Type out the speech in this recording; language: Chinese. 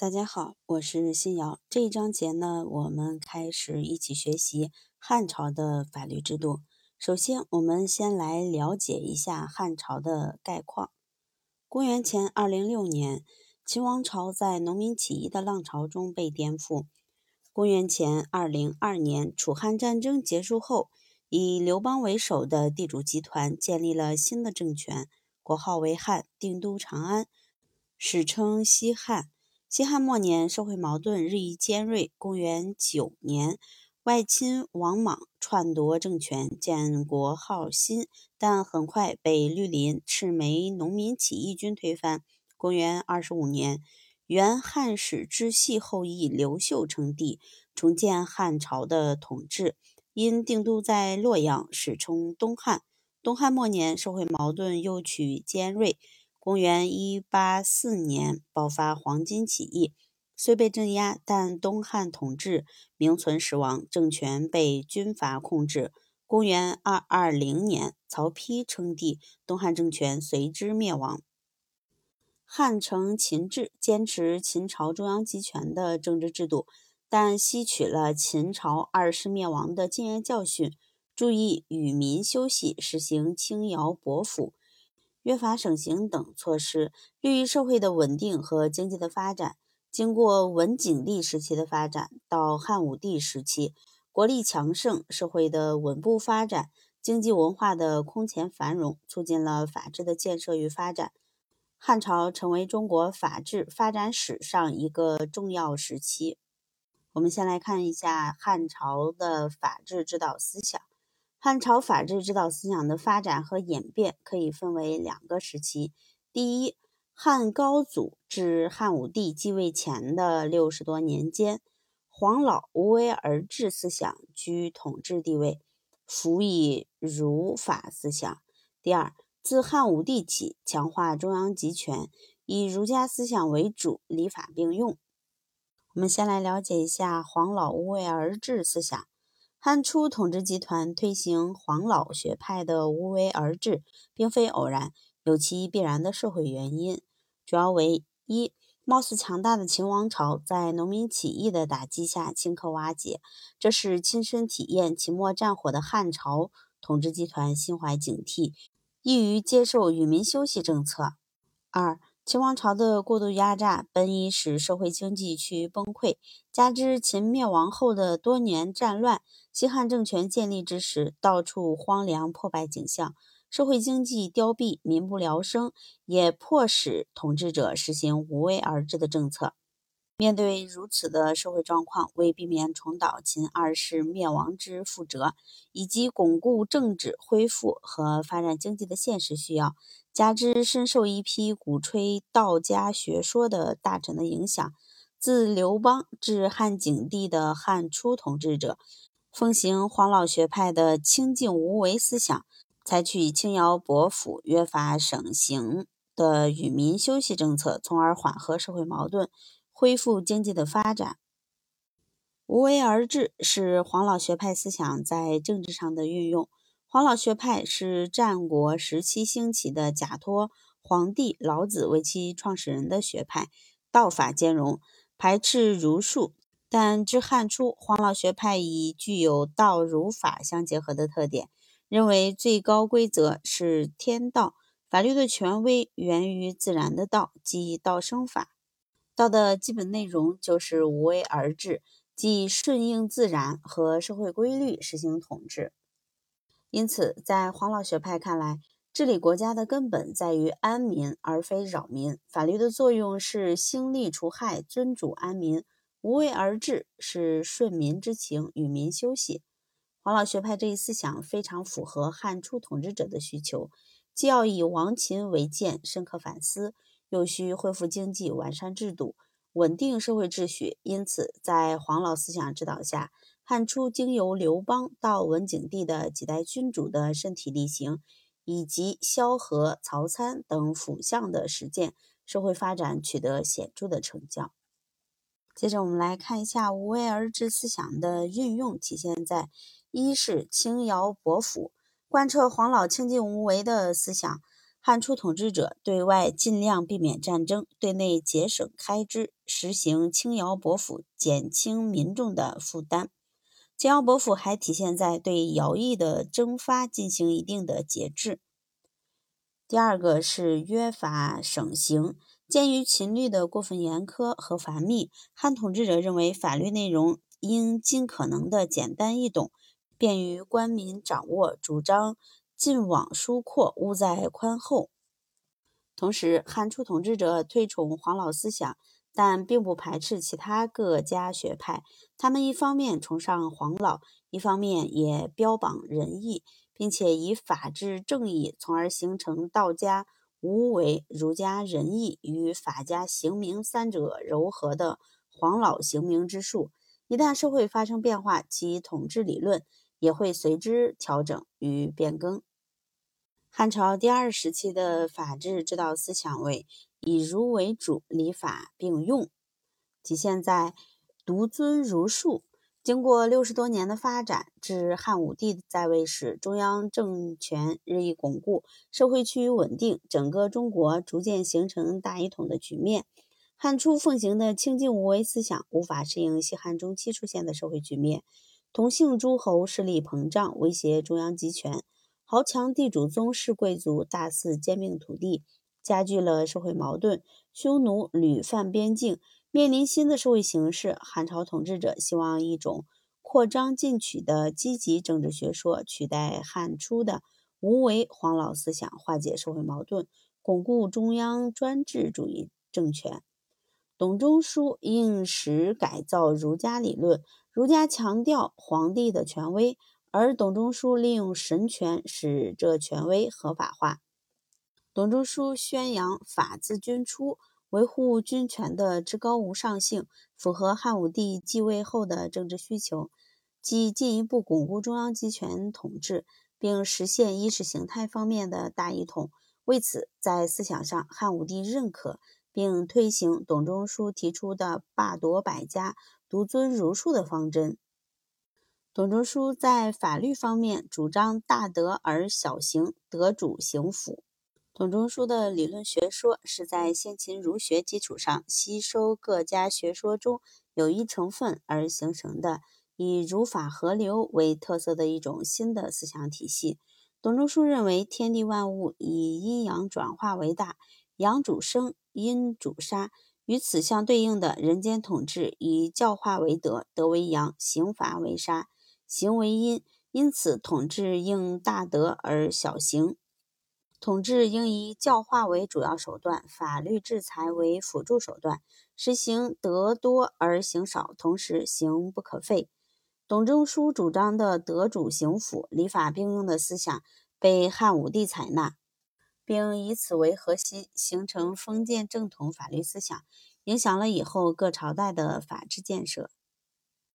大家好，我是新瑶。这一章节呢，我们开始一起学习汉朝的法律制度。首先，我们先来了解一下汉朝的概况。公元前二零六年，秦王朝在农民起义的浪潮中被颠覆。公元前二零二年，楚汉战争结束后，以刘邦为首的地主集团建立了新的政权，国号为汉，定都长安，史称西汉。西汉末年，社会矛盾日益尖锐。公元九年，外亲王莽篡夺政权，建国号新，但很快被绿林赤眉农民起义军推翻。公元二十五年，原汉使之系后裔刘秀称帝，重建汉朝的统治。因定都在洛阳，史称东汉。东汉末年，社会矛盾又趋尖锐。公元一八四年爆发黄巾起义，虽被镇压，但东汉统治名存实亡，政权被军阀控制。公元二二零年，曹丕称帝，东汉政权随之灭亡。汉承秦制，坚持秦朝中央集权的政治制度，但吸取了秦朝二世灭亡的经验教训，注意与民休息，实行轻徭薄赋。约法省刑等措施，利于社会的稳定和经济的发展。经过文景帝时期的发展，到汉武帝时期，国力强盛，社会的稳步发展，经济文化的空前繁荣，促进了法治的建设与发展。汉朝成为中国法治发展史上一个重要时期。我们先来看一下汉朝的法治指导思想。汉朝法治指导思想的发展和演变可以分为两个时期。第一，汉高祖至汉武帝继位前的六十多年间，黄老无为而治思想居统治地位，辅以儒法思想。第二，自汉武帝起，强化中央集权，以儒家思想为主，礼法并用。我们先来了解一下黄老无为而治思想。汉初统治集团推行黄老学派的无为而治，并非偶然，有其必然的社会原因，主要为一，貌似强大的秦王朝在农民起义的打击下顷刻瓦解，这是亲身体验秦末战火的汉朝统治集团心怀警惕，易于接受与民休息政策；二。秦王朝的过度压榨，本已使社会经济趋于崩溃，加之秦灭亡后的多年战乱，西汉政权建立之时，到处荒凉破败景象，社会经济凋敝，民不聊生，也迫使统治者实行无为而治的政策。面对如此的社会状况，为避免重蹈秦二世灭亡之覆辙，以及巩固政治、恢复和发展经济的现实需要，加之深受一批鼓吹道家学说的大臣的影响，自刘邦至汉景帝的汉初统治者，奉行黄老学派的清静无为思想，采取轻徭薄赋、约法省刑的与民休息政策，从而缓和社会矛盾。恢复经济的发展，无为而治是黄老学派思想在政治上的运用。黄老学派是战国时期兴起的假托黄帝、老子为其创始人的学派，道法兼容，排斥儒术。但至汉初，黄老学派已具有道儒法相结合的特点，认为最高规则是天道，法律的权威源于自然的道，即道生法。道的基本内容就是无为而治，即顺应自然和社会规律实行统治。因此，在黄老学派看来，治理国家的根本在于安民，而非扰民。法律的作用是兴利除害，尊主安民；无为而治是顺民之情，与民休息。黄老学派这一思想非常符合汉初统治者的需求，既要以亡秦为鉴，深刻反思。又需恢复经济、完善制度、稳定社会秩序。因此，在黄老思想指导下，汉初经由刘邦到文景帝的几代君主的身体力行，以及萧何、曹参等辅相的实践，社会发展取得显著的成效。接着，我们来看一下无为而治思想的运用，体现在一是轻徭薄赋，贯彻黄老清静无为的思想。汉初统治者对外尽量避免战争，对内节省开支，实行轻徭薄赋，减轻民众的负担。轻徭薄赋还体现在对徭役的征发进行一定的节制。第二个是约法省刑。鉴于秦律的过分严苛和繁密，汉统治者认为法律内容应尽可能的简单易懂，便于官民掌握，主张禁网疏阔，勿在宽厚。同时，汉初统治者推崇黄老思想，但并不排斥其他各家学派。他们一方面崇尚黄老，一方面也标榜仁义，并且以法治正义，从而形成道家。无为、儒家仁义与法家刑名三者糅合的黄老刑名之术，一旦社会发生变化，其统治理论也会随之调整与变更。汉朝第二时期的法治指导思想为以儒为主，礼法并用，体现在独尊儒术。经过六十多年的发展，至汉武帝在位时，中央政权日益巩固，社会趋于稳定，整个中国逐渐形成大一统的局面。汉初奉行的清静无为思想，无法适应西汉中期出现的社会局面，同姓诸侯势力膨胀，威胁中央集权，豪强地主宗室贵族大肆兼并土地，加剧了社会矛盾，匈奴屡犯边境。面临新的社会形势，汉朝统治者希望一种扩张进取的积极政治学说取代汉初的无为黄老思想，化解社会矛盾，巩固中央专制主义政权。董仲舒应时改造儒家理论，儒家强调皇帝的权威，而董仲舒利用神权使这权威合法化。董仲舒宣扬法自君出。维护君权的至高无上性，符合汉武帝继位后的政治需求，即进一步巩固中央集权统治，并实现意识形态方面的大一统。为此，在思想上，汉武帝认可并推行董仲舒提出的“罢夺百家，独尊儒术”的方针。董仲舒在法律方面主张大德而小刑，德主刑辅。董仲舒的理论学说是在先秦儒学基础上吸收各家学说中有益成分而形成的，以儒法合流为特色的一种新的思想体系。董仲舒认为，天地万物以阴阳转化为大，阳主生，阴主杀。与此相对应的人间统治以教化为德，德为阳，刑罚为杀，行为因。因此，统治应大德而小刑。统治应以教化为主要手段，法律制裁为辅助手段，实行德多而刑少，同时刑不可废。董仲舒主张的德主刑辅、礼法并用的思想被汉武帝采纳，并以此为核心，形成封建正统法律思想，影响了以后各朝代的法治建设。